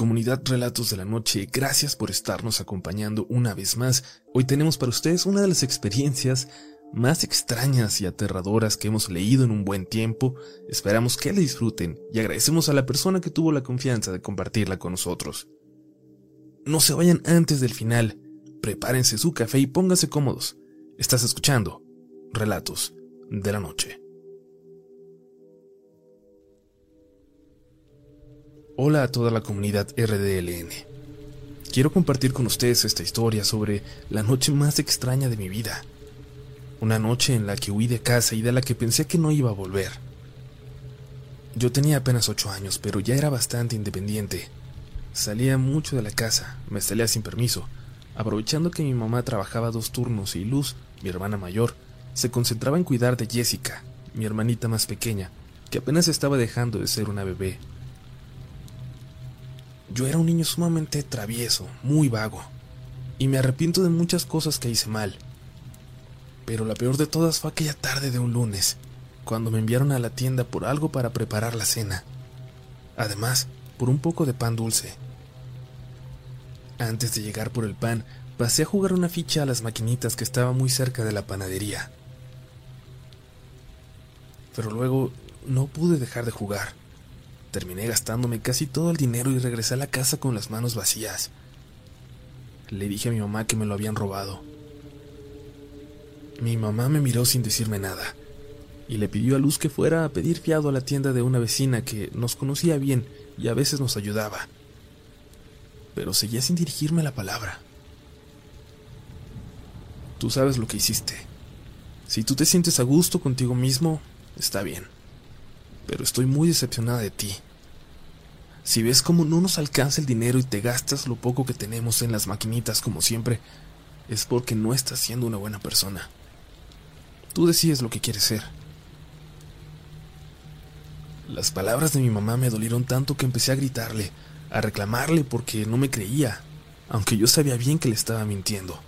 Comunidad Relatos de la Noche, gracias por estarnos acompañando una vez más. Hoy tenemos para ustedes una de las experiencias más extrañas y aterradoras que hemos leído en un buen tiempo. Esperamos que la disfruten y agradecemos a la persona que tuvo la confianza de compartirla con nosotros. No se vayan antes del final. Prepárense su café y pónganse cómodos. Estás escuchando Relatos de la Noche. Hola a toda la comunidad RDLN. Quiero compartir con ustedes esta historia sobre la noche más extraña de mi vida. Una noche en la que huí de casa y de la que pensé que no iba a volver. Yo tenía apenas ocho años, pero ya era bastante independiente. Salía mucho de la casa, me salía sin permiso, aprovechando que mi mamá trabajaba dos turnos y Luz, mi hermana mayor, se concentraba en cuidar de Jessica, mi hermanita más pequeña, que apenas estaba dejando de ser una bebé. Yo era un niño sumamente travieso, muy vago, y me arrepiento de muchas cosas que hice mal. Pero la peor de todas fue aquella tarde de un lunes, cuando me enviaron a la tienda por algo para preparar la cena. Además, por un poco de pan dulce. Antes de llegar por el pan, pasé a jugar una ficha a las maquinitas que estaban muy cerca de la panadería. Pero luego no pude dejar de jugar. Terminé gastándome casi todo el dinero y regresé a la casa con las manos vacías. Le dije a mi mamá que me lo habían robado. Mi mamá me miró sin decirme nada y le pidió a Luz que fuera a pedir fiado a la tienda de una vecina que nos conocía bien y a veces nos ayudaba. Pero seguía sin dirigirme la palabra. Tú sabes lo que hiciste. Si tú te sientes a gusto contigo mismo, está bien pero estoy muy decepcionada de ti. Si ves cómo no nos alcanza el dinero y te gastas lo poco que tenemos en las maquinitas como siempre, es porque no estás siendo una buena persona. Tú decides lo que quieres ser. Las palabras de mi mamá me dolieron tanto que empecé a gritarle, a reclamarle porque no me creía, aunque yo sabía bien que le estaba mintiendo.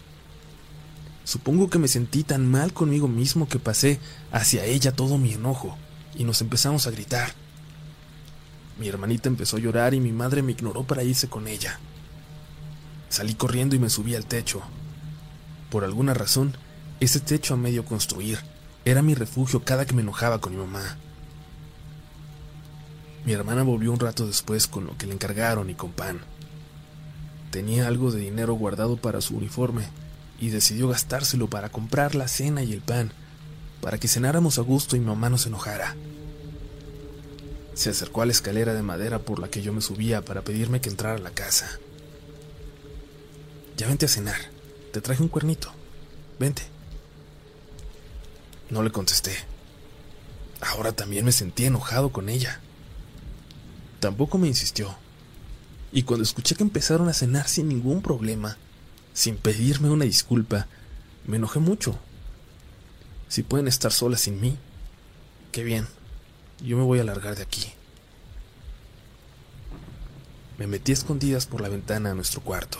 Supongo que me sentí tan mal conmigo mismo que pasé hacia ella todo mi enojo y nos empezamos a gritar. Mi hermanita empezó a llorar y mi madre me ignoró para irse con ella. Salí corriendo y me subí al techo. Por alguna razón, ese techo a medio construir era mi refugio cada que me enojaba con mi mamá. Mi hermana volvió un rato después con lo que le encargaron y con pan. Tenía algo de dinero guardado para su uniforme y decidió gastárselo para comprar la cena y el pan para que cenáramos a gusto y mamá no se enojara. Se acercó a la escalera de madera por la que yo me subía para pedirme que entrara a la casa. Ya vente a cenar. Te traje un cuernito. Vente. No le contesté. Ahora también me sentí enojado con ella. Tampoco me insistió. Y cuando escuché que empezaron a cenar sin ningún problema, sin pedirme una disculpa, me enojé mucho si pueden estar solas sin mí, qué bien. Yo me voy a largar de aquí. Me metí escondidas por la ventana a nuestro cuarto.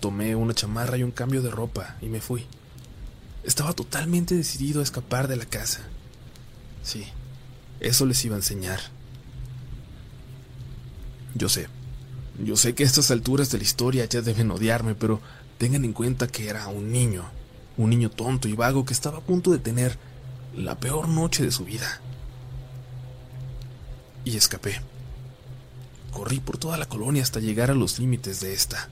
Tomé una chamarra y un cambio de ropa y me fui. Estaba totalmente decidido a escapar de la casa. Sí, eso les iba a enseñar. Yo sé, yo sé que a estas alturas de la historia ya deben odiarme, pero tengan en cuenta que era un niño un niño tonto y vago que estaba a punto de tener la peor noche de su vida. Y escapé. Corrí por toda la colonia hasta llegar a los límites de esta,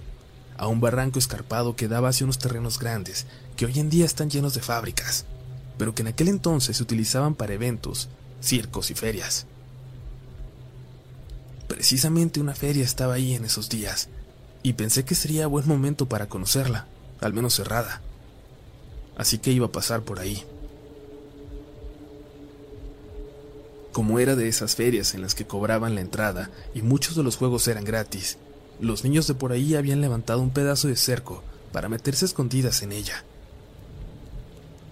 a un barranco escarpado que daba hacia unos terrenos grandes que hoy en día están llenos de fábricas, pero que en aquel entonces se utilizaban para eventos, circos y ferias. Precisamente una feria estaba ahí en esos días, y pensé que sería buen momento para conocerla, al menos cerrada así que iba a pasar por ahí. Como era de esas ferias en las que cobraban la entrada y muchos de los juegos eran gratis, los niños de por ahí habían levantado un pedazo de cerco para meterse escondidas en ella.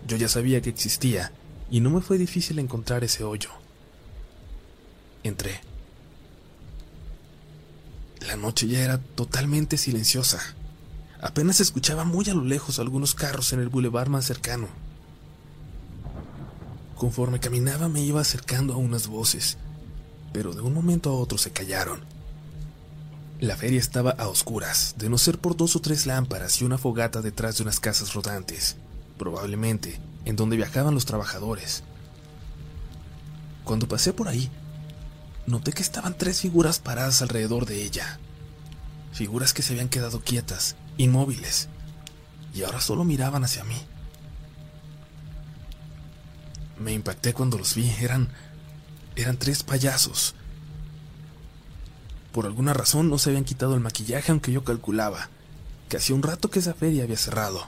Yo ya sabía que existía y no me fue difícil encontrar ese hoyo. Entré. La noche ya era totalmente silenciosa. Apenas escuchaba muy a lo lejos algunos carros en el bulevar más cercano. Conforme caminaba me iba acercando a unas voces, pero de un momento a otro se callaron. La feria estaba a oscuras, de no ser por dos o tres lámparas y una fogata detrás de unas casas rodantes, probablemente en donde viajaban los trabajadores. Cuando pasé por ahí, noté que estaban tres figuras paradas alrededor de ella. Figuras que se habían quedado quietas, inmóviles, y ahora solo miraban hacia mí. Me impacté cuando los vi, eran eran tres payasos. Por alguna razón no se habían quitado el maquillaje aunque yo calculaba que hacía un rato que esa feria había cerrado.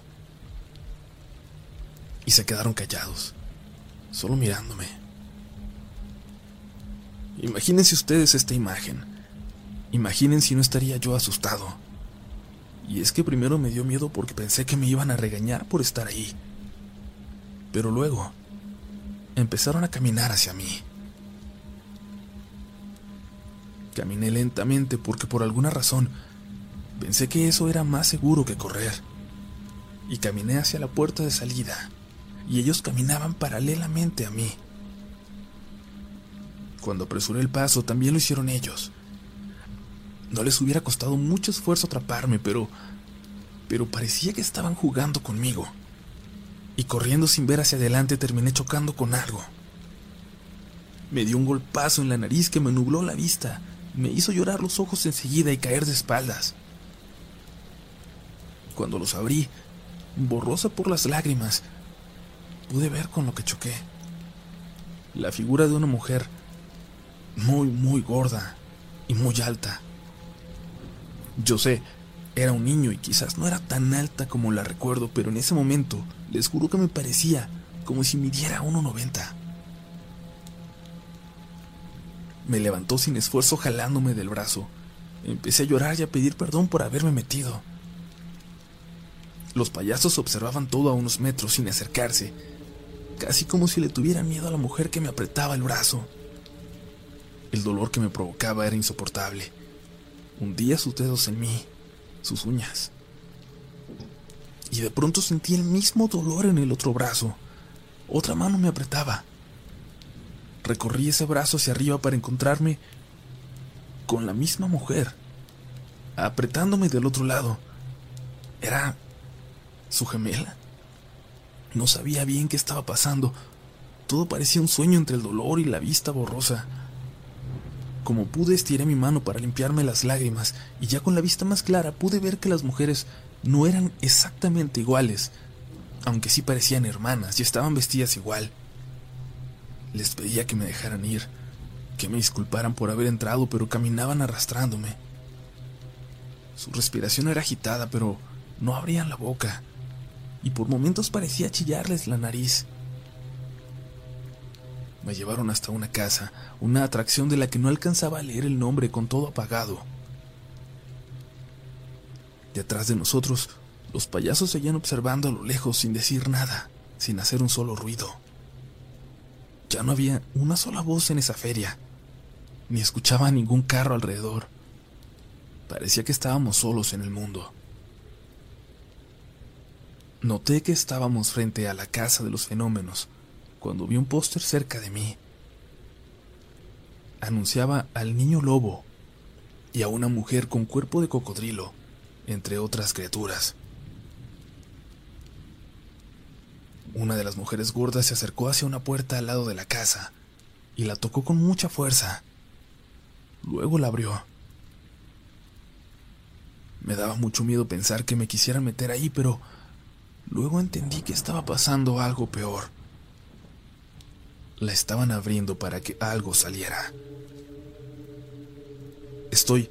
Y se quedaron callados, solo mirándome. Imagínense ustedes esta imagen. Imaginen si no estaría yo asustado. Y es que primero me dio miedo porque pensé que me iban a regañar por estar ahí. Pero luego empezaron a caminar hacia mí. Caminé lentamente porque por alguna razón pensé que eso era más seguro que correr. Y caminé hacia la puerta de salida, y ellos caminaban paralelamente a mí. Cuando apresuré el paso, también lo hicieron ellos. No les hubiera costado mucho esfuerzo atraparme, pero pero parecía que estaban jugando conmigo. Y corriendo sin ver hacia adelante terminé chocando con algo. Me dio un golpazo en la nariz que me nubló la vista me hizo llorar los ojos enseguida y caer de espaldas. Cuando los abrí, borrosa por las lágrimas, pude ver con lo que choqué. La figura de una mujer muy, muy gorda y muy alta. Yo sé, era un niño y quizás no era tan alta como la recuerdo, pero en ese momento les juro que me parecía como si midiera 1,90. Me levantó sin esfuerzo jalándome del brazo. Empecé a llorar y a pedir perdón por haberme metido. Los payasos observaban todo a unos metros sin acercarse, casi como si le tuvieran miedo a la mujer que me apretaba el brazo. El dolor que me provocaba era insoportable. Hundía sus dedos en mí, sus uñas. Y de pronto sentí el mismo dolor en el otro brazo. Otra mano me apretaba. Recorrí ese brazo hacia arriba para encontrarme con la misma mujer, apretándome del otro lado. ¿Era su gemela? No sabía bien qué estaba pasando. Todo parecía un sueño entre el dolor y la vista borrosa. Como pude estiré mi mano para limpiarme las lágrimas y ya con la vista más clara pude ver que las mujeres no eran exactamente iguales, aunque sí parecían hermanas y estaban vestidas igual. Les pedía que me dejaran ir, que me disculparan por haber entrado, pero caminaban arrastrándome. Su respiración era agitada, pero no abrían la boca, y por momentos parecía chillarles la nariz. Me llevaron hasta una casa, una atracción de la que no alcanzaba a leer el nombre con todo apagado. Detrás de nosotros, los payasos seguían observando a lo lejos sin decir nada, sin hacer un solo ruido. Ya no había una sola voz en esa feria, ni escuchaba ningún carro alrededor. Parecía que estábamos solos en el mundo. Noté que estábamos frente a la casa de los fenómenos cuando vi un póster cerca de mí. Anunciaba al niño lobo y a una mujer con cuerpo de cocodrilo, entre otras criaturas. Una de las mujeres gordas se acercó hacia una puerta al lado de la casa y la tocó con mucha fuerza. Luego la abrió. Me daba mucho miedo pensar que me quisieran meter ahí, pero luego entendí que estaba pasando algo peor. La estaban abriendo para que algo saliera. Estoy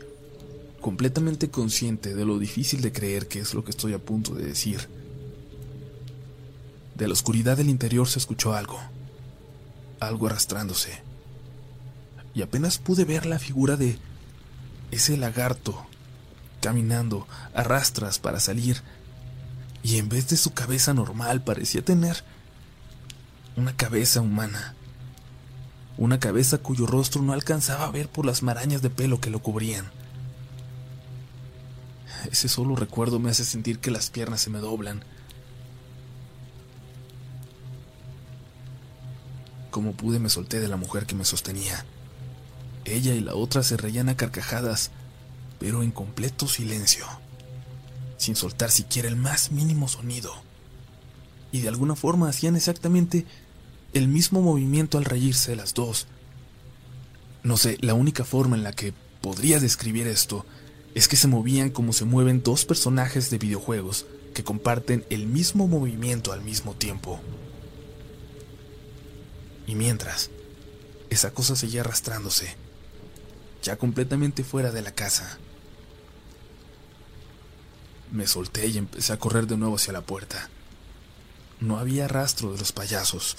completamente consciente de lo difícil de creer que es lo que estoy a punto de decir. De la oscuridad del interior se escuchó algo, algo arrastrándose, y apenas pude ver la figura de ese lagarto caminando a rastras para salir, y en vez de su cabeza normal parecía tener una cabeza humana, una cabeza cuyo rostro no alcanzaba a ver por las marañas de pelo que lo cubrían. Ese solo recuerdo me hace sentir que las piernas se me doblan Como pude me solté de la mujer que me sostenía. Ella y la otra se reían a carcajadas, pero en completo silencio, sin soltar siquiera el más mínimo sonido. Y de alguna forma hacían exactamente el mismo movimiento al reírse las dos. No sé, la única forma en la que podría describir esto es que se movían como se mueven dos personajes de videojuegos que comparten el mismo movimiento al mismo tiempo. Y mientras, esa cosa seguía arrastrándose, ya completamente fuera de la casa. Me solté y empecé a correr de nuevo hacia la puerta. No había rastro de los payasos.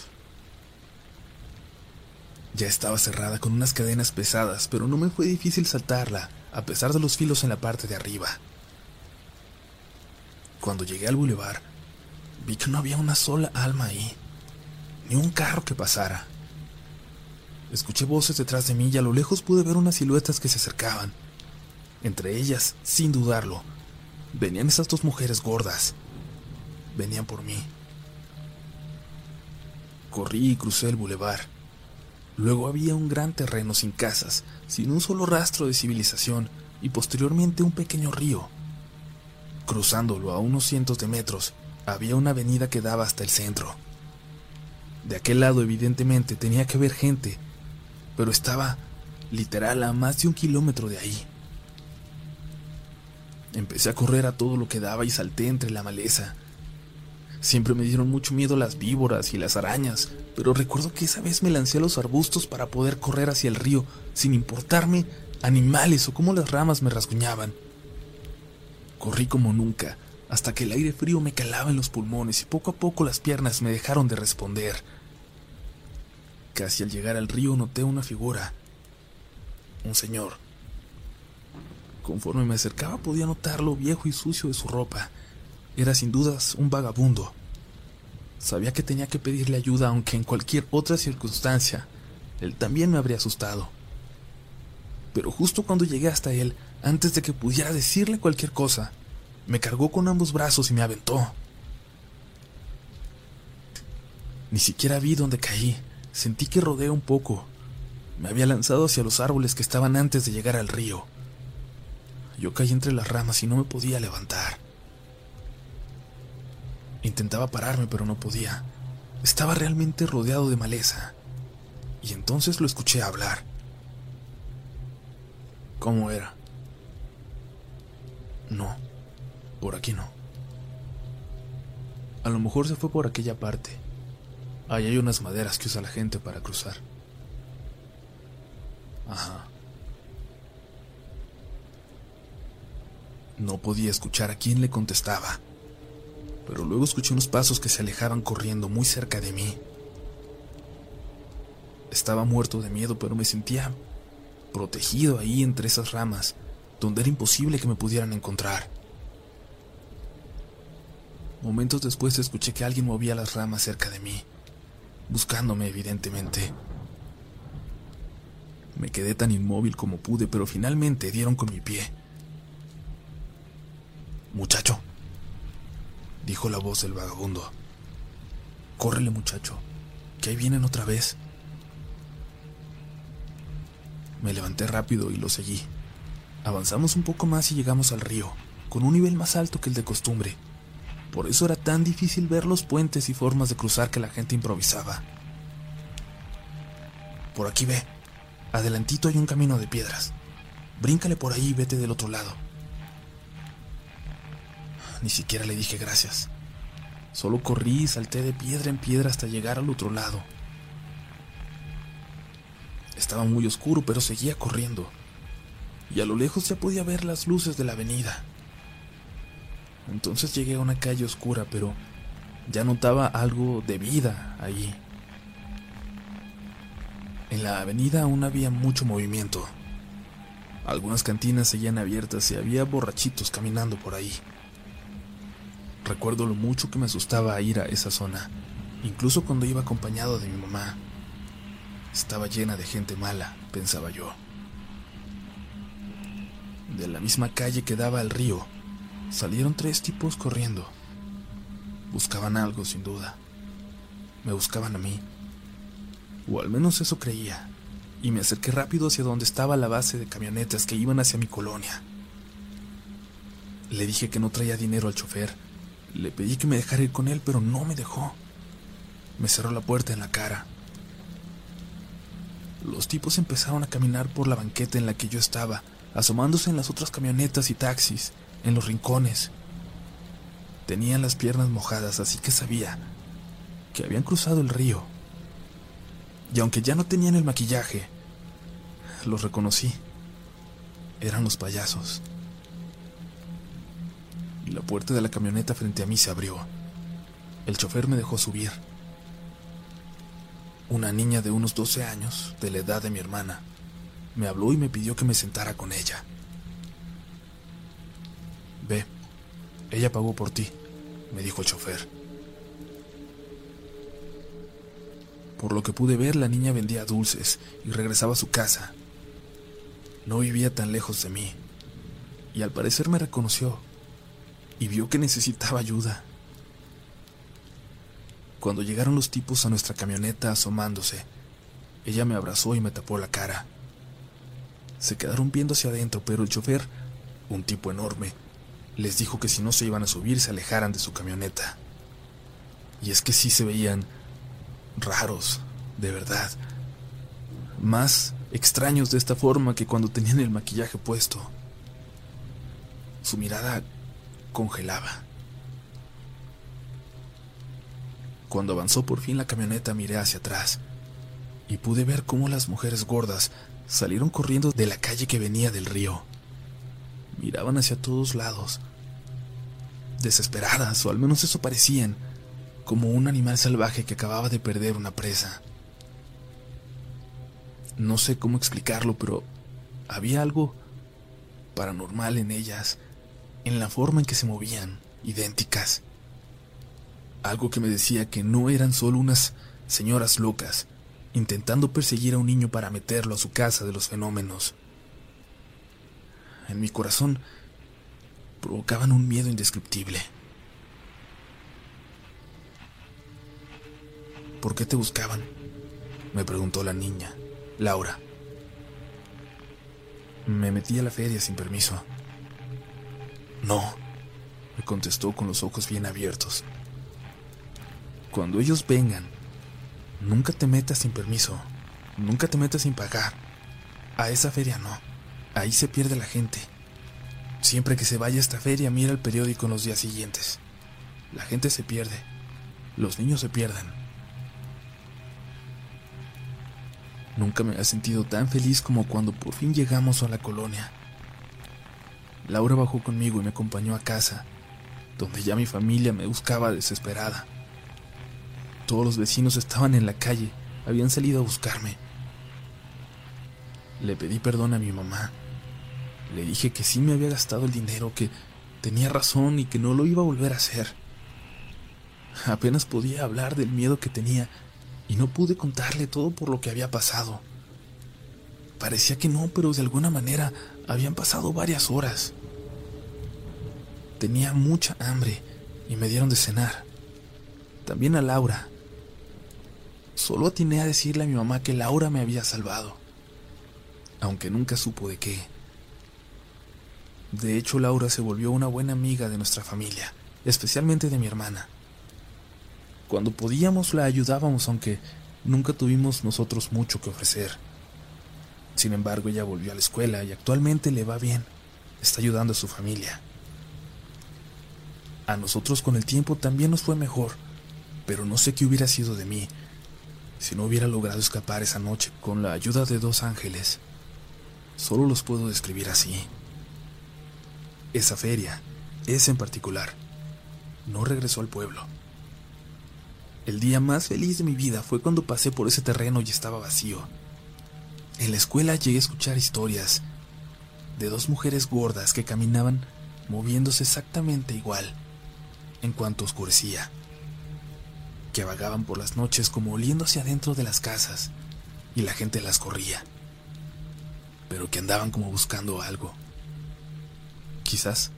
Ya estaba cerrada con unas cadenas pesadas, pero no me fue difícil saltarla, a pesar de los filos en la parte de arriba. Cuando llegué al bulevar, vi que no había una sola alma ahí, ni un carro que pasara. Escuché voces detrás de mí y a lo lejos pude ver unas siluetas que se acercaban. Entre ellas, sin dudarlo, venían esas dos mujeres gordas. Venían por mí. Corrí y crucé el bulevar. Luego había un gran terreno sin casas, sin un solo rastro de civilización, y posteriormente un pequeño río. Cruzándolo a unos cientos de metros, había una avenida que daba hasta el centro. De aquel lado evidentemente tenía que haber gente, pero estaba literal a más de un kilómetro de ahí. Empecé a correr a todo lo que daba y salté entre la maleza. Siempre me dieron mucho miedo las víboras y las arañas, pero recuerdo que esa vez me lancé a los arbustos para poder correr hacia el río, sin importarme animales o cómo las ramas me rasguñaban. Corrí como nunca, hasta que el aire frío me calaba en los pulmones y poco a poco las piernas me dejaron de responder. Casi al llegar al río noté una figura, un señor. Conforme me acercaba podía notar lo viejo y sucio de su ropa. Era sin dudas un vagabundo. Sabía que tenía que pedirle ayuda, aunque en cualquier otra circunstancia él también me habría asustado. Pero justo cuando llegué hasta él, antes de que pudiera decirle cualquier cosa, me cargó con ambos brazos y me aventó. Ni siquiera vi dónde caí. Sentí que rodeé un poco. Me había lanzado hacia los árboles que estaban antes de llegar al río. Yo caí entre las ramas y no me podía levantar. Intentaba pararme, pero no podía. Estaba realmente rodeado de maleza. Y entonces lo escuché hablar. ¿Cómo era? No, por aquí no. A lo mejor se fue por aquella parte. Ahí hay unas maderas que usa la gente para cruzar. Ajá. No podía escuchar a quién le contestaba pero luego escuché unos pasos que se alejaban corriendo muy cerca de mí. Estaba muerto de miedo, pero me sentía protegido ahí entre esas ramas, donde era imposible que me pudieran encontrar. Momentos después escuché que alguien movía las ramas cerca de mí, buscándome evidentemente. Me quedé tan inmóvil como pude, pero finalmente dieron con mi pie. Muchacho, dijo la voz del vagabundo. Córrele, muchacho, que ahí vienen otra vez. Me levanté rápido y lo seguí. Avanzamos un poco más y llegamos al río, con un nivel más alto que el de costumbre. Por eso era tan difícil ver los puentes y formas de cruzar que la gente improvisaba. Por aquí ve, adelantito hay un camino de piedras. Bríncale por ahí y vete del otro lado. Ni siquiera le dije gracias. Solo corrí y salté de piedra en piedra hasta llegar al otro lado. Estaba muy oscuro, pero seguía corriendo. Y a lo lejos ya podía ver las luces de la avenida. Entonces llegué a una calle oscura, pero ya notaba algo de vida ahí. En la avenida aún había mucho movimiento. Algunas cantinas seguían abiertas y había borrachitos caminando por ahí. Recuerdo lo mucho que me asustaba ir a esa zona, incluso cuando iba acompañado de mi mamá. Estaba llena de gente mala, pensaba yo. De la misma calle que daba al río, salieron tres tipos corriendo. Buscaban algo, sin duda. Me buscaban a mí. O al menos eso creía. Y me acerqué rápido hacia donde estaba la base de camionetas que iban hacia mi colonia. Le dije que no traía dinero al chofer. Le pedí que me dejara ir con él, pero no me dejó. Me cerró la puerta en la cara. Los tipos empezaron a caminar por la banqueta en la que yo estaba, asomándose en las otras camionetas y taxis, en los rincones. Tenían las piernas mojadas, así que sabía que habían cruzado el río. Y aunque ya no tenían el maquillaje, los reconocí. Eran los payasos. Y la puerta de la camioneta frente a mí se abrió. El chofer me dejó subir. Una niña de unos 12 años, de la edad de mi hermana, me habló y me pidió que me sentara con ella. Ve, ella pagó por ti, me dijo el chofer. Por lo que pude ver, la niña vendía dulces y regresaba a su casa. No vivía tan lejos de mí, y al parecer me reconoció y vio que necesitaba ayuda. Cuando llegaron los tipos a nuestra camioneta asomándose, ella me abrazó y me tapó la cara. Se quedaron viendo hacia adentro, pero el chofer, un tipo enorme, les dijo que si no se iban a subir se alejaran de su camioneta. Y es que sí se veían raros, de verdad. Más extraños de esta forma que cuando tenían el maquillaje puesto. Su mirada congelaba. Cuando avanzó por fin la camioneta miré hacia atrás y pude ver cómo las mujeres gordas salieron corriendo de la calle que venía del río. Miraban hacia todos lados, desesperadas, o al menos eso parecían como un animal salvaje que acababa de perder una presa. No sé cómo explicarlo, pero había algo paranormal en ellas, en la forma en que se movían, idénticas. Algo que me decía que no eran solo unas señoras locas, intentando perseguir a un niño para meterlo a su casa de los fenómenos. En mi corazón provocaban un miedo indescriptible. ¿Por qué te buscaban? me preguntó la niña, Laura. Me metí a la feria sin permiso. No, me contestó con los ojos bien abiertos. Cuando ellos vengan, nunca te metas sin permiso, nunca te metas sin pagar. A esa feria no, ahí se pierde la gente. Siempre que se vaya a esta feria, mira el periódico en los días siguientes. La gente se pierde, los niños se pierden. Nunca me había sentido tan feliz como cuando por fin llegamos a la colonia. Laura bajó conmigo y me acompañó a casa, donde ya mi familia me buscaba desesperada. Todos los vecinos estaban en la calle, habían salido a buscarme. Le pedí perdón a mi mamá. Le dije que sí me había gastado el dinero, que tenía razón y que no lo iba a volver a hacer. Apenas podía hablar del miedo que tenía y no pude contarle todo por lo que había pasado. Parecía que no, pero de alguna manera habían pasado varias horas. Tenía mucha hambre y me dieron de cenar. También a Laura. Solo atiné a decirle a mi mamá que Laura me había salvado, aunque nunca supo de qué. De hecho, Laura se volvió una buena amiga de nuestra familia, especialmente de mi hermana. Cuando podíamos la ayudábamos, aunque nunca tuvimos nosotros mucho que ofrecer. Sin embargo, ella volvió a la escuela y actualmente le va bien. Está ayudando a su familia. A nosotros con el tiempo también nos fue mejor, pero no sé qué hubiera sido de mí si no hubiera logrado escapar esa noche con la ayuda de dos ángeles. Solo los puedo describir así. Esa feria, esa en particular, no regresó al pueblo. El día más feliz de mi vida fue cuando pasé por ese terreno y estaba vacío. En la escuela llegué a escuchar historias de dos mujeres gordas que caminaban moviéndose exactamente igual en cuanto oscurecía, que vagaban por las noches como oliendo hacia adentro de las casas y la gente las corría, pero que andaban como buscando algo. Quizás,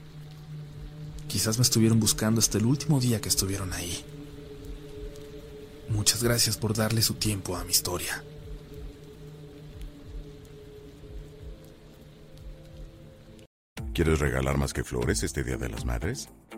quizás me estuvieron buscando hasta el último día que estuvieron ahí. Muchas gracias por darle su tiempo a mi historia. ¿Quieres regalar más que flores este Día de las Madres?